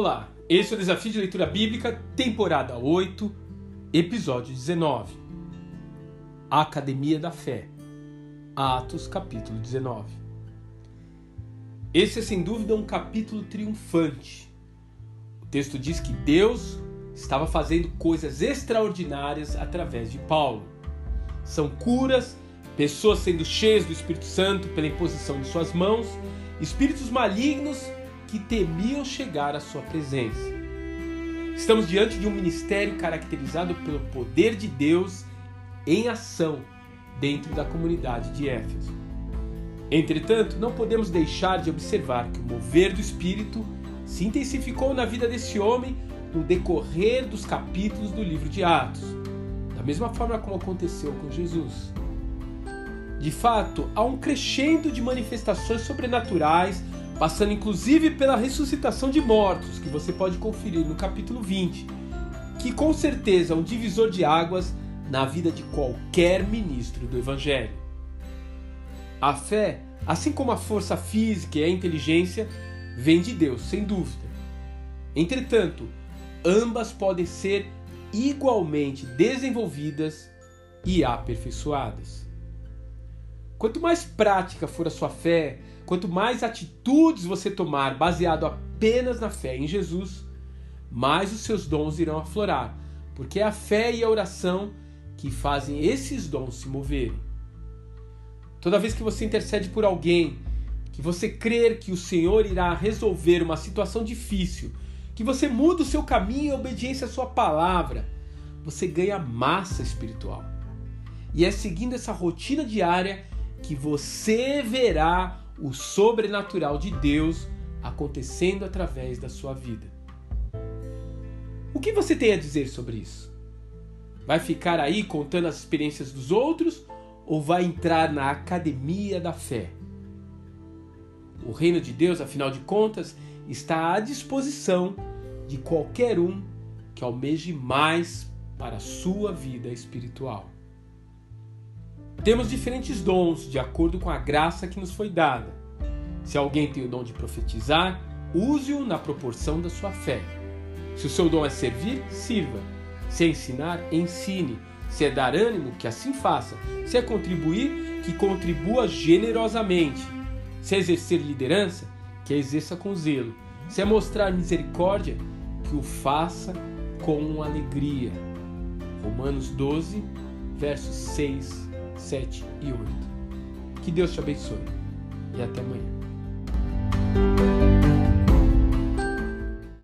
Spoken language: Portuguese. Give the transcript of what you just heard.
Olá, esse é o Desafio de Leitura Bíblica, temporada 8, episódio 19. A Academia da Fé, Atos, capítulo 19. Esse é sem dúvida um capítulo triunfante. O texto diz que Deus estava fazendo coisas extraordinárias através de Paulo. São curas, pessoas sendo cheias do Espírito Santo pela imposição de suas mãos, espíritos malignos que temiam chegar à sua presença. Estamos diante de um ministério caracterizado pelo poder de Deus em ação dentro da comunidade de Éfeso. Entretanto, não podemos deixar de observar que o mover do Espírito se intensificou na vida desse homem no decorrer dos capítulos do livro de Atos, da mesma forma como aconteceu com Jesus. De fato, há um crescendo de manifestações sobrenaturais passando inclusive pela ressuscitação de mortos, que você pode conferir no capítulo 20, que com certeza é um divisor de águas na vida de qualquer ministro do Evangelho. A fé, assim como a força física e a inteligência, vem de Deus, sem dúvida. Entretanto, ambas podem ser igualmente desenvolvidas e aperfeiçoadas. Quanto mais prática for a sua fé, Quanto mais atitudes você tomar baseado apenas na fé em Jesus, mais os seus dons irão aflorar, porque é a fé e a oração que fazem esses dons se moverem. Toda vez que você intercede por alguém, que você crer que o Senhor irá resolver uma situação difícil, que você muda o seu caminho em obediência à sua palavra, você ganha massa espiritual. E é seguindo essa rotina diária que você verá o sobrenatural de Deus acontecendo através da sua vida. O que você tem a dizer sobre isso? Vai ficar aí contando as experiências dos outros ou vai entrar na academia da fé? O reino de Deus, afinal de contas, está à disposição de qualquer um que almeje mais para a sua vida espiritual. Temos diferentes dons de acordo com a graça que nos foi dada. Se alguém tem o dom de profetizar, use-o na proporção da sua fé. Se o seu dom é servir, sirva. Se é ensinar, ensine. Se é dar ânimo, que assim faça. Se é contribuir, que contribua generosamente. Se é exercer liderança, que a exerça com zelo. Se é mostrar misericórdia, que o faça com alegria. Romanos 12, versos 6 7 e 8. Que Deus te abençoe e até amanhã.